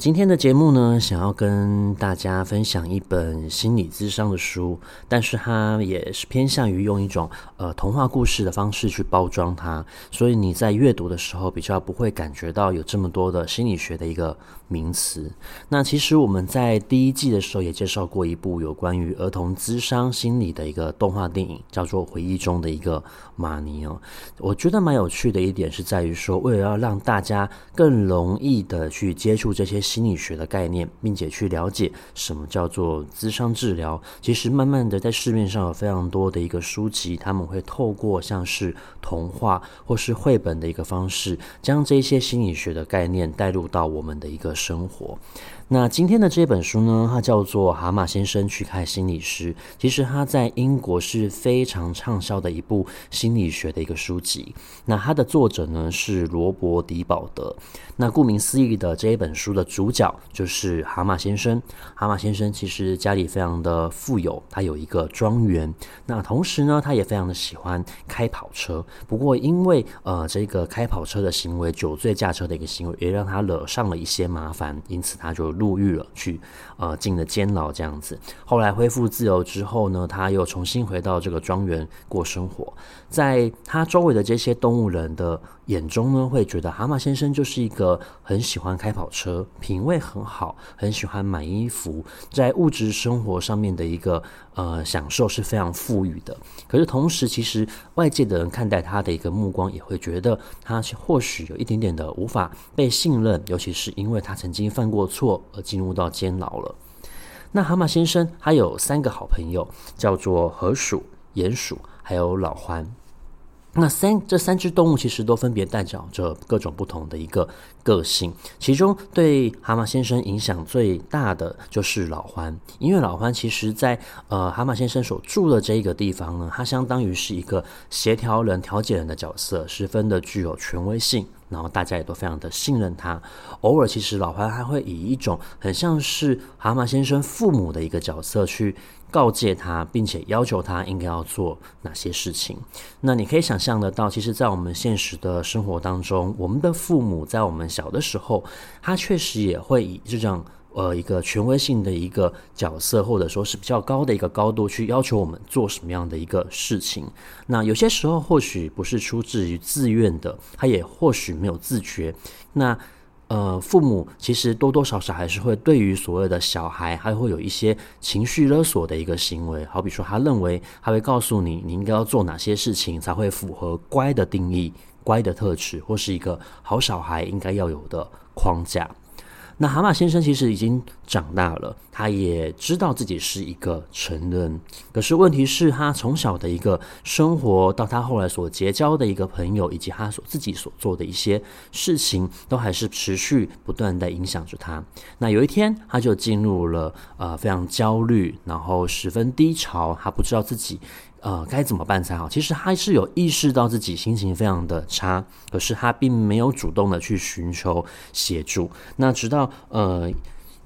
今天的节目呢，想要跟大家分享一本心理咨商的书，但是它也是偏向于用一种呃童话故事的方式去包装它，所以你在阅读的时候比较不会感觉到有这么多的心理学的一个名词。那其实我们在第一季的时候也介绍过一部有关于儿童咨商心理的一个动画电影，叫做《回忆中的一个玛尼》哦。我觉得蛮有趣的一点是在于说，为了要让大家更容易的去接触这些。心理学的概念，并且去了解什么叫做咨商治疗。其实，慢慢的在市面上有非常多的一个书籍，他们会透过像是童话或是绘本的一个方式，将这些心理学的概念带入到我们的一个生活。那今天的这本书呢，它叫做《蛤蟆先生去看心理师》。其实它在英国是非常畅销的一部心理学的一个书籍。那它的作者呢是罗伯·迪保德。那顾名思义的这一本书的主角就是蛤蟆先生。蛤蟆先生其实家里非常的富有，他有一个庄园。那同时呢，他也非常的喜欢开跑车。不过因为呃这个开跑车的行为，酒醉驾车的一个行为，也让他惹上了一些麻烦，因此他就。入狱了，去呃进了监牢这样子。后来恢复自由之后呢，他又重新回到这个庄园过生活。在他周围的这些动物人的眼中呢，会觉得蛤蟆先生就是一个很喜欢开跑车、品味很好、很喜欢买衣服，在物质生活上面的一个呃享受是非常富裕的。可是同时，其实外界的人看待他的一个目光，也会觉得他或许有一点点的无法被信任，尤其是因为他曾经犯过错。而进入到监牢了。那蛤蟆先生他有三个好朋友，叫做河鼠、鼹鼠，还有老獾。那三这三只动物其实都分别代表着各种不同的一个个性。其中对蛤蟆先生影响最大的就是老獾，因为老獾其实在呃蛤蟆先生所住的这一个地方呢，它相当于是一个协调人、调解人的角色，十分的具有权威性。然后大家也都非常的信任他。偶尔，其实老獾还会以一种很像是蛤蟆先生父母的一个角色去告诫他，并且要求他应该要做哪些事情。那你可以想象得到，其实，在我们现实的生活当中，我们的父母在我们小的时候，他确实也会以这种。呃，一个权威性的一个角色，或者说是比较高的一个高度，去要求我们做什么样的一个事情。那有些时候或许不是出自于自愿的，他也或许没有自觉。那呃，父母其实多多少少还是会对于所谓的小孩，还会有一些情绪勒索的一个行为。好比说，他认为他会告诉你，你应该要做哪些事情才会符合乖的定义、乖的特质，或是一个好小孩应该要有的框架。那蛤蟆先生其实已经长大了，他也知道自己是一个成人。可是问题是，他从小的一个生活，到他后来所结交的一个朋友，以及他所自己所做的一些事情，都还是持续不断地影响着他。那有一天，他就进入了呃非常焦虑，然后十分低潮，他不知道自己。呃，该怎么办才好？其实他是有意识到自己心情非常的差，可是他并没有主动的去寻求协助。那直到呃，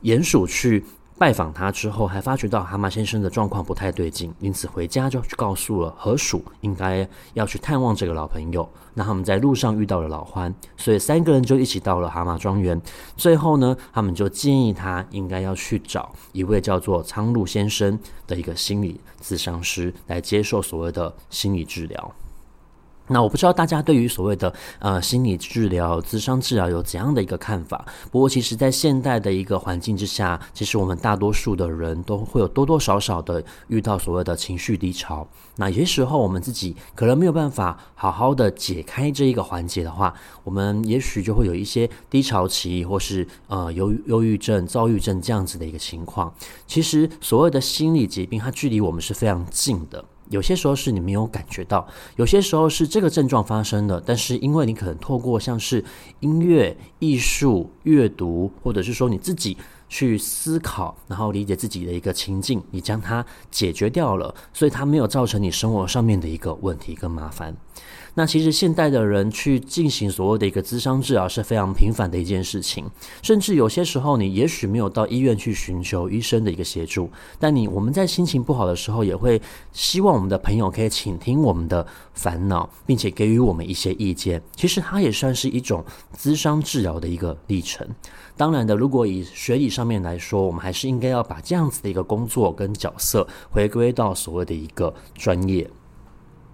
鼹鼠去。拜访他之后，还发觉到蛤蟆先生的状况不太对劲，因此回家就去告诉了河鼠，应该要去探望这个老朋友。那他们在路上遇到了老獾，所以三个人就一起到了蛤蟆庄园。最后呢，他们就建议他应该要去找一位叫做苍鹭先生的一个心理咨商师来接受所谓的心理治疗。那我不知道大家对于所谓的呃心理治疗、咨商治疗有怎样的一个看法？不过，其实，在现代的一个环境之下，其实我们大多数的人都会有多多少少的遇到所谓的情绪低潮。那有些时候，我们自己可能没有办法好好的解开这一个环节的话，我们也许就会有一些低潮期，或是呃忧忧郁症、躁郁症这样子的一个情况。其实，所谓的心理疾病，它距离我们是非常近的。有些时候是你没有感觉到，有些时候是这个症状发生的，但是因为你可能透过像是音乐、艺术、阅读，或者是说你自己去思考，然后理解自己的一个情境，你将它解决掉了，所以它没有造成你生活上面的一个问题跟麻烦。那其实现代的人去进行所谓的一个咨商治疗是非常频繁的一件事情，甚至有些时候你也许没有到医院去寻求医生的一个协助，但你我们在心情不好的时候，也会希望我们的朋友可以倾听我们的烦恼，并且给予我们一些意见。其实它也算是一种咨商治疗的一个历程。当然的，如果以学理上面来说，我们还是应该要把这样子的一个工作跟角色回归到所谓的一个专业。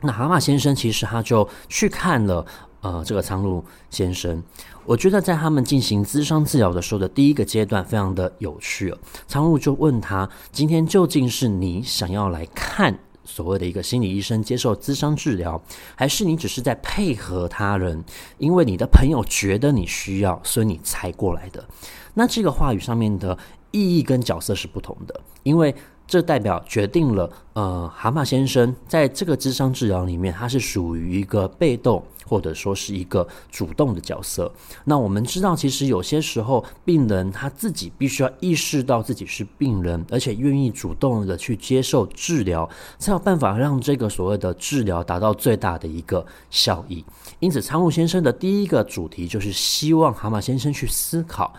那蛤蟆先生其实他就去看了，呃，这个苍鹭先生。我觉得在他们进行咨商治疗的时候的第一个阶段非常的有趣。苍鹭就问他：今天究竟是你想要来看所谓的一个心理医生接受咨商治疗，还是你只是在配合他人，因为你的朋友觉得你需要，所以你才过来的？那这个话语上面的意义跟角色是不同的，因为。这代表决定了，呃，蛤蟆先生在这个智商治疗里面，他是属于一个被动或者说是一个主动的角色。那我们知道，其实有些时候，病人他自己必须要意识到自己是病人，而且愿意主动的去接受治疗，才有办法让这个所谓的治疗达到最大的一个效益。因此，苍鹭先生的第一个主题就是希望蛤蟆先生去思考，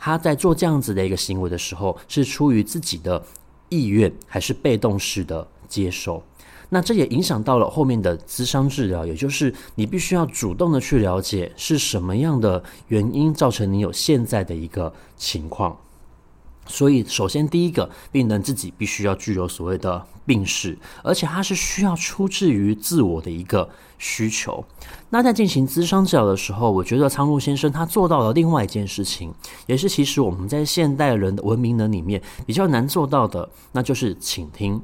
他在做这样子的一个行为的时候，是出于自己的。意愿还是被动式的接受，那这也影响到了后面的咨商治疗，也就是你必须要主动的去了解是什么样的原因造成你有现在的一个情况。所以，首先第一个，病人自己必须要具有所谓的病史，而且他是需要出自于自我的一个需求。那在进行咨商治疗的时候，我觉得苍鹭先生他做到了另外一件事情，也是其实我们在现代人的文明人里面比较难做到的，那就是倾听。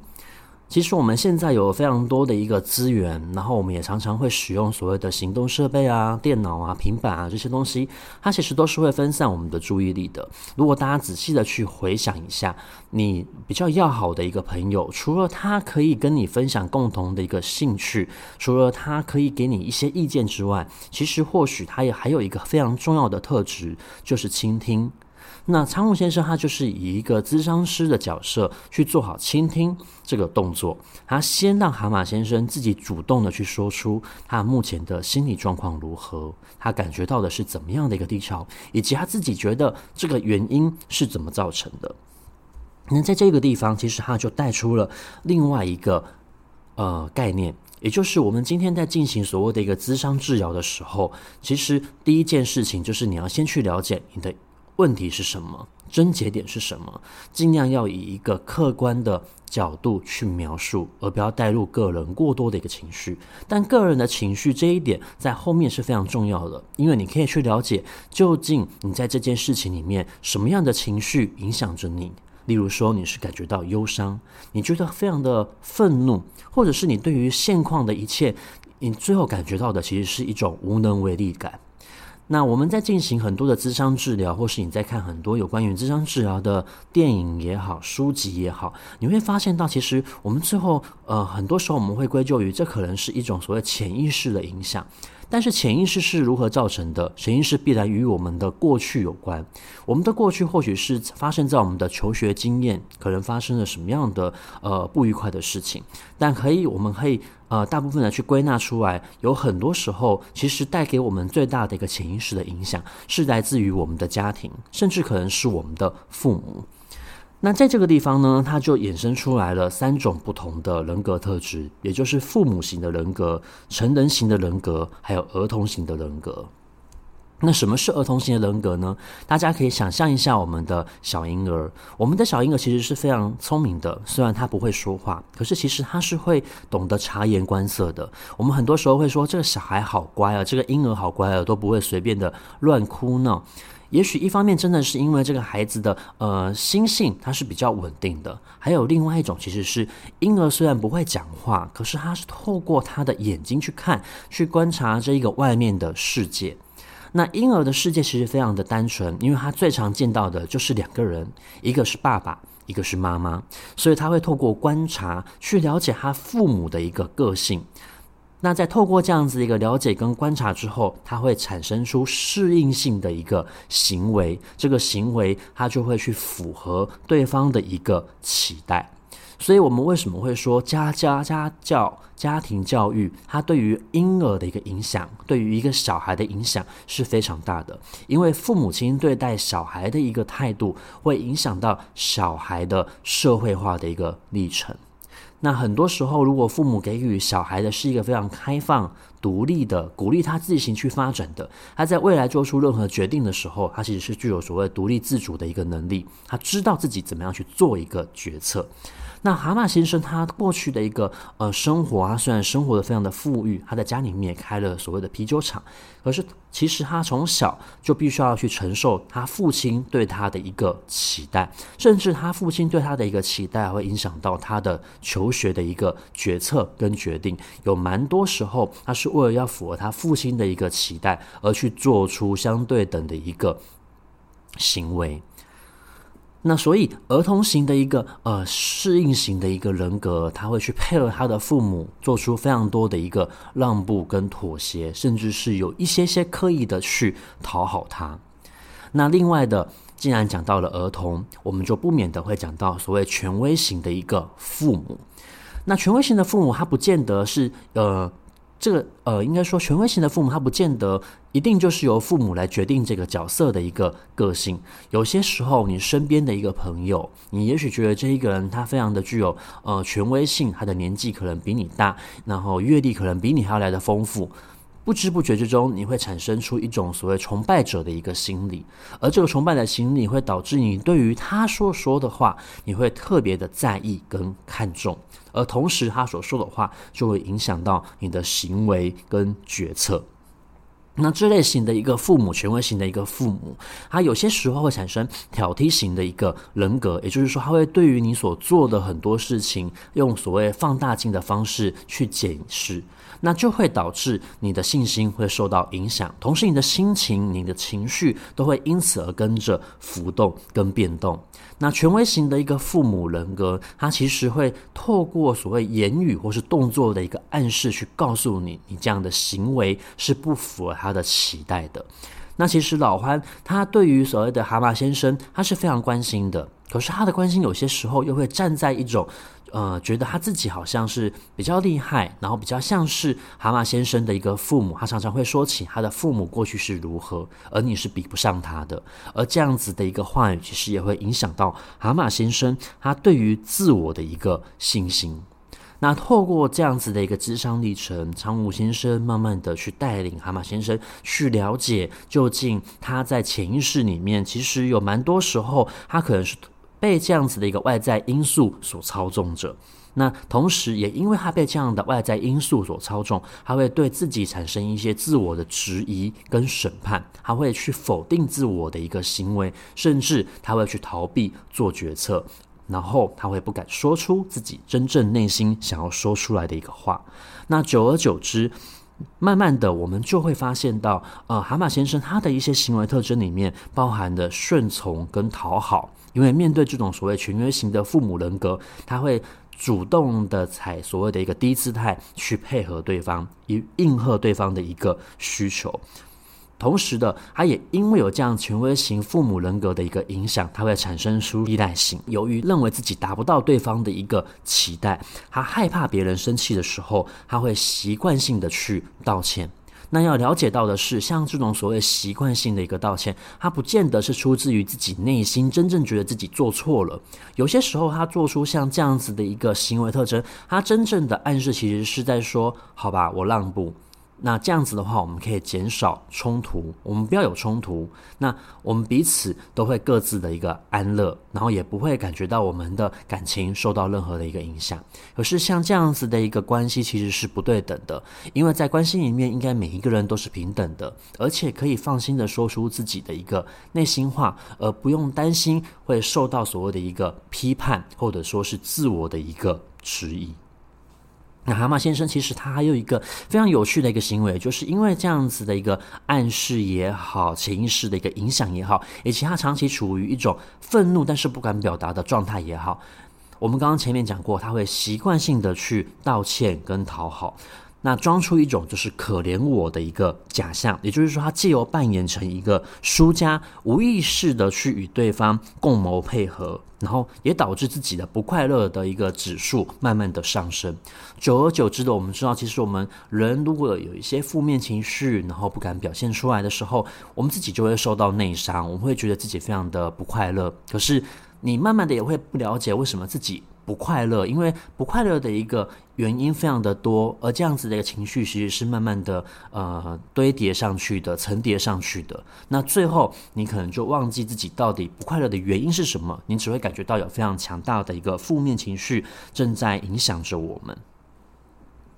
其实我们现在有非常多的一个资源，然后我们也常常会使用所谓的行动设备啊、电脑啊、平板啊这些东西，它其实都是会分散我们的注意力的。如果大家仔细的去回想一下，你比较要好的一个朋友，除了他可以跟你分享共同的一个兴趣，除了他可以给你一些意见之外，其实或许他也还有一个非常重要的特质，就是倾听。那苍鹭先生他就是以一个咨商师的角色去做好倾听这个动作，他先让蛤蟆先生自己主动的去说出他目前的心理状况如何，他感觉到的是怎么样的一个低潮，以及他自己觉得这个原因是怎么造成的。那在这个地方，其实他就带出了另外一个呃概念，也就是我们今天在进行所谓的一个咨商治疗的时候，其实第一件事情就是你要先去了解你的。问题是什么？症结点是什么？尽量要以一个客观的角度去描述，而不要带入个人过多的一个情绪。但个人的情绪这一点在后面是非常重要的，因为你可以去了解究竟你在这件事情里面什么样的情绪影响着你。例如说，你是感觉到忧伤，你觉得非常的愤怒，或者是你对于现况的一切，你最后感觉到的其实是一种无能为力感。那我们在进行很多的咨商治疗，或是你在看很多有关于咨商治疗的电影也好、书籍也好，你会发现到，其实我们最后，呃，很多时候我们会归咎于这可能是一种所谓潜意识的影响。但是潜意识是如何造成的？潜意识必然与我们的过去有关。我们的过去或许是发生在我们的求学经验，可能发生了什么样的呃不愉快的事情。但可以，我们可以呃大部分的去归纳出来，有很多时候其实带给我们最大的一个潜意识的影响，是来自于我们的家庭，甚至可能是我们的父母。那在这个地方呢，它就衍生出来了三种不同的人格特质，也就是父母型的人格、成人型的人格，还有儿童型的人格。那什么是儿童型的人格呢？大家可以想象一下，我们的小婴儿，我们的小婴儿其实是非常聪明的，虽然他不会说话，可是其实他是会懂得察言观色的。我们很多时候会说，这个小孩好乖啊，这个婴儿好乖啊，都不会随便的乱哭闹。也许一方面真的是因为这个孩子的呃心性他是比较稳定的，还有另外一种其实是婴儿虽然不会讲话，可是他是透过他的眼睛去看、去观察这一个外面的世界。那婴儿的世界其实非常的单纯，因为他最常见到的就是两个人，一个是爸爸，一个是妈妈，所以他会透过观察去了解他父母的一个个性。那在透过这样子一个了解跟观察之后，他会产生出适应性的一个行为，这个行为他就会去符合对方的一个期待。所以，我们为什么会说家家家教、家庭教育，它对于婴儿的一个影响，对于一个小孩的影响是非常大的？因为父母亲对待小孩的一个态度，会影响到小孩的社会化的一个历程。那很多时候，如果父母给予小孩的是一个非常开放、独立的，鼓励他自行去发展的，他在未来做出任何决定的时候，他其实是具有所谓独立自主的一个能力，他知道自己怎么样去做一个决策。那蛤蟆先生他过去的一个呃生活啊，虽然生活的非常的富裕，他在家里面也开了所谓的啤酒厂，可是其实他从小就必须要去承受他父亲对他的一个期待，甚至他父亲对他的一个期待会影响到他的求学的一个决策跟决定，有蛮多时候他是为了要符合他父亲的一个期待而去做出相对等的一个行为。那所以，儿童型的一个呃适应型的一个人格，他会去配合他的父母，做出非常多的一个让步跟妥协，甚至是有一些些刻意的去讨好他。那另外的，既然讲到了儿童，我们就不免的会讲到所谓权威型的一个父母。那权威型的父母，他不见得是呃。这个呃，应该说，权威型的父母，他不见得一定就是由父母来决定这个角色的一个个性。有些时候，你身边的一个朋友，你也许觉得这一个人他非常的具有呃权威性，他的年纪可能比你大，然后阅历可能比你还要来的丰富。不知不觉之中，你会产生出一种所谓崇拜者的一个心理，而这个崇拜的心理会导致你对于他所说的话，你会特别的在意跟看重，而同时他所说的话就会影响到你的行为跟决策。那这类型的一个父母，权威型的一个父母，他有些时候会产生挑剔型的一个人格，也就是说，他会对于你所做的很多事情，用所谓放大镜的方式去检视。那就会导致你的信心会受到影响，同时你的心情、你的情绪都会因此而跟着浮动跟变动。那权威型的一个父母人格，他其实会透过所谓言语或是动作的一个暗示，去告诉你，你这样的行为是不符合他的期待的。那其实老欢他对于所谓的蛤蟆先生，他是非常关心的，可是他的关心有些时候又会站在一种。呃，觉得他自己好像是比较厉害，然后比较像是蛤蟆先生的一个父母，他常常会说起他的父母过去是如何，而你是比不上他的。而这样子的一个话语，其实也会影响到蛤蟆先生他对于自我的一个信心。那透过这样子的一个智商历程，长武先生慢慢的去带领蛤蟆先生去了解，究竟他在潜意识里面，其实有蛮多时候，他可能是。被这样子的一个外在因素所操纵着，那同时也因为他被这样的外在因素所操纵，他会对自己产生一些自我的质疑跟审判，他会去否定自我的一个行为，甚至他会去逃避做决策，然后他会不敢说出自己真正内心想要说出来的一个话。那久而久之，慢慢的我们就会发现到，呃，蛤蟆先生他的一些行为特征里面包含的顺从跟讨好。因为面对这种所谓权威型的父母人格，他会主动的采所谓的一个低姿态去配合对方，以应和对方的一个需求。同时的，他也因为有这样权威型父母人格的一个影响，他会产生出依赖性。由于认为自己达不到对方的一个期待，他害怕别人生气的时候，他会习惯性的去道歉。那要了解到的是，像这种所谓习惯性的一个道歉，它不见得是出自于自己内心真正觉得自己做错了。有些时候，他做出像这样子的一个行为特征，他真正的暗示其实是在说：“好吧，我让步。”那这样子的话，我们可以减少冲突，我们不要有冲突。那我们彼此都会各自的一个安乐，然后也不会感觉到我们的感情受到任何的一个影响。可是像这样子的一个关系，其实是不对等的，因为在关系里面，应该每一个人都是平等的，而且可以放心的说出自己的一个内心话，而不用担心会受到所谓的一个批判，或者说是自我的一个迟疑。那蛤蟆先生其实他还有一个非常有趣的一个行为，就是因为这样子的一个暗示也好，潜意识的一个影响也好，以及他长期处于一种愤怒但是不敢表达的状态也好，我们刚刚前面讲过，他会习惯性的去道歉跟讨好。那装出一种就是可怜我的一个假象，也就是说，他借由扮演成一个输家，无意识的去与对方共谋配合，然后也导致自己的不快乐的一个指数慢慢的上升。久而久之的，我们知道，其实我们人如果有一些负面情绪，然后不敢表现出来的时候，我们自己就会受到内伤，我们会觉得自己非常的不快乐。可是你慢慢的也会不了解为什么自己。不快乐，因为不快乐的一个原因非常的多，而这样子的一个情绪其实是慢慢的呃堆叠上去的，层叠上去的。那最后你可能就忘记自己到底不快乐的原因是什么，你只会感觉到有非常强大的一个负面情绪正在影响着我们。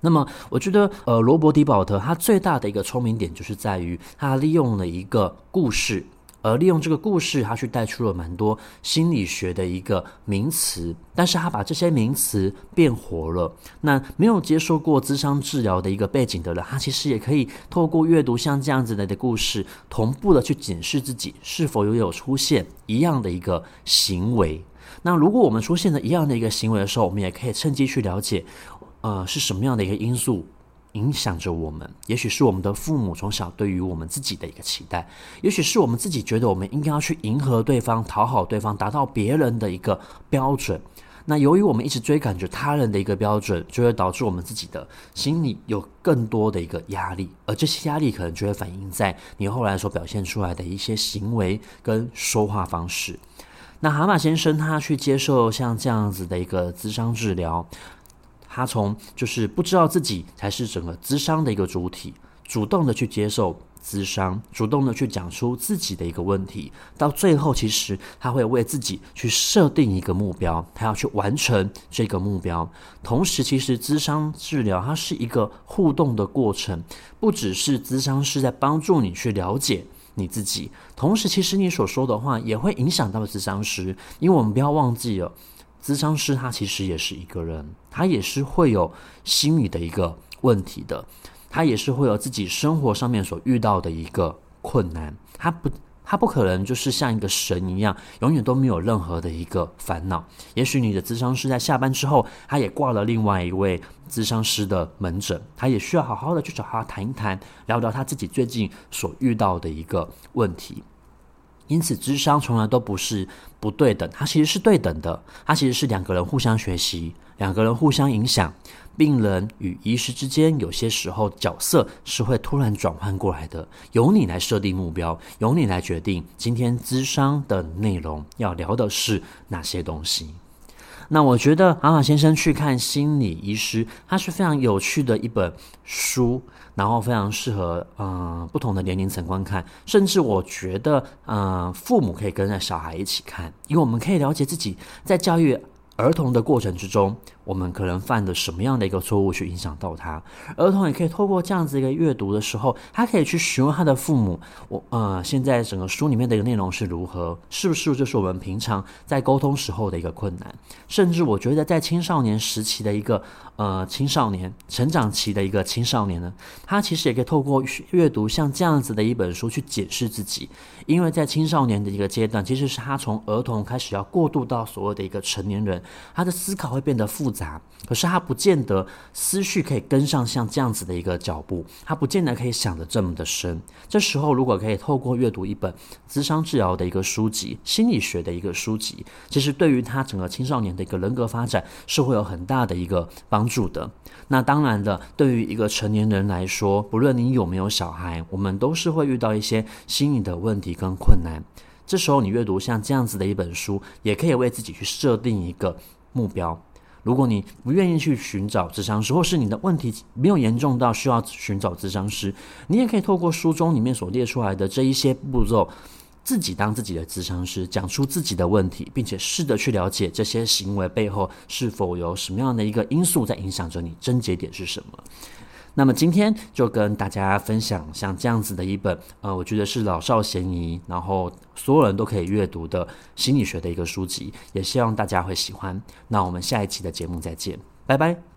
那么，我觉得呃，罗伯·迪保特他最大的一个聪明点就是在于他利用了一个故事。而利用这个故事，他去带出了蛮多心理学的一个名词，但是他把这些名词变活了。那没有接受过咨商治疗的一个背景的人，他其实也可以透过阅读像这样子的的故事，同步的去检视自己是否有有出现一样的一个行为。那如果我们出现了一样的一个行为的时候，我们也可以趁机去了解，呃，是什么样的一个因素。影响着我们，也许是我们的父母从小对于我们自己的一个期待，也许是我们自己觉得我们应该要去迎合对方、讨好对方、达到别人的一个标准。那由于我们一直追赶着他人的一个标准，就会导致我们自己的心里有更多的一个压力，而这些压力可能就会反映在你后来所表现出来的一些行为跟说话方式。那蛤蟆先生他去接受像这样子的一个咨商治疗。他从就是不知道自己才是整个咨商的一个主体，主动的去接受咨商，主动的去讲出自己的一个问题，到最后其实他会为自己去设定一个目标，他要去完成这个目标。同时，其实咨商治疗它是一个互动的过程，不只是咨商师在帮助你去了解你自己，同时其实你所说的话也会影响到咨商师，因为我们不要忘记了。咨商师他其实也是一个人，他也是会有心理的一个问题的，他也是会有自己生活上面所遇到的一个困难，他不，他不可能就是像一个神一样，永远都没有任何的一个烦恼。也许你的咨商师在下班之后，他也挂了另外一位咨商师的门诊，他也需要好好的去找他谈一谈，聊聊他自己最近所遇到的一个问题。因此，智商从来都不是不对等，它其实是对等的。它其实是两个人互相学习，两个人互相影响。病人与医师之间，有些时候角色是会突然转换过来的。由你来设定目标，由你来决定今天咨商的内容要聊的是哪些东西。那我觉得蛤蟆先生去看心理医师，它是非常有趣的一本书，然后非常适合嗯、不同的年龄层观看，甚至我觉得嗯、呃、父母可以跟着小孩一起看，因为我们可以了解自己在教育儿童的过程之中。我们可能犯的什么样的一个错误去影响到他？儿童也可以透过这样子一个阅读的时候，他可以去询问他的父母：我呃，现在整个书里面的一个内容是如何？是不是就是我们平常在沟通时候的一个困难？甚至我觉得在青少年时期的一个呃青少年成长期的一个青少年呢，他其实也可以透过阅读像这样子的一本书去检视自己，因为在青少年的一个阶段，其实是他从儿童开始要过渡到所谓的一个成年人，他的思考会变得复杂。杂可是他不见得思绪可以跟上像这样子的一个脚步，他不见得可以想得这么的深。这时候如果可以透过阅读一本智商治疗的一个书籍、心理学的一个书籍，其实对于他整个青少年的一个人格发展是会有很大的一个帮助的。那当然了，对于一个成年人来说，不论你有没有小孩，我们都是会遇到一些心理的问题跟困难。这时候你阅读像这样子的一本书，也可以为自己去设定一个目标。如果你不愿意去寻找咨商师，或是你的问题没有严重到需要寻找咨商师，你也可以透过书中里面所列出来的这一些步骤，自己当自己的咨商师，讲出自己的问题，并且试着去了解这些行为背后是否有什么样的一个因素在影响着你，症结点是什么。那么今天就跟大家分享像这样子的一本，呃，我觉得是老少咸宜，然后所有人都可以阅读的心理学的一个书籍，也希望大家会喜欢。那我们下一期的节目再见，拜拜。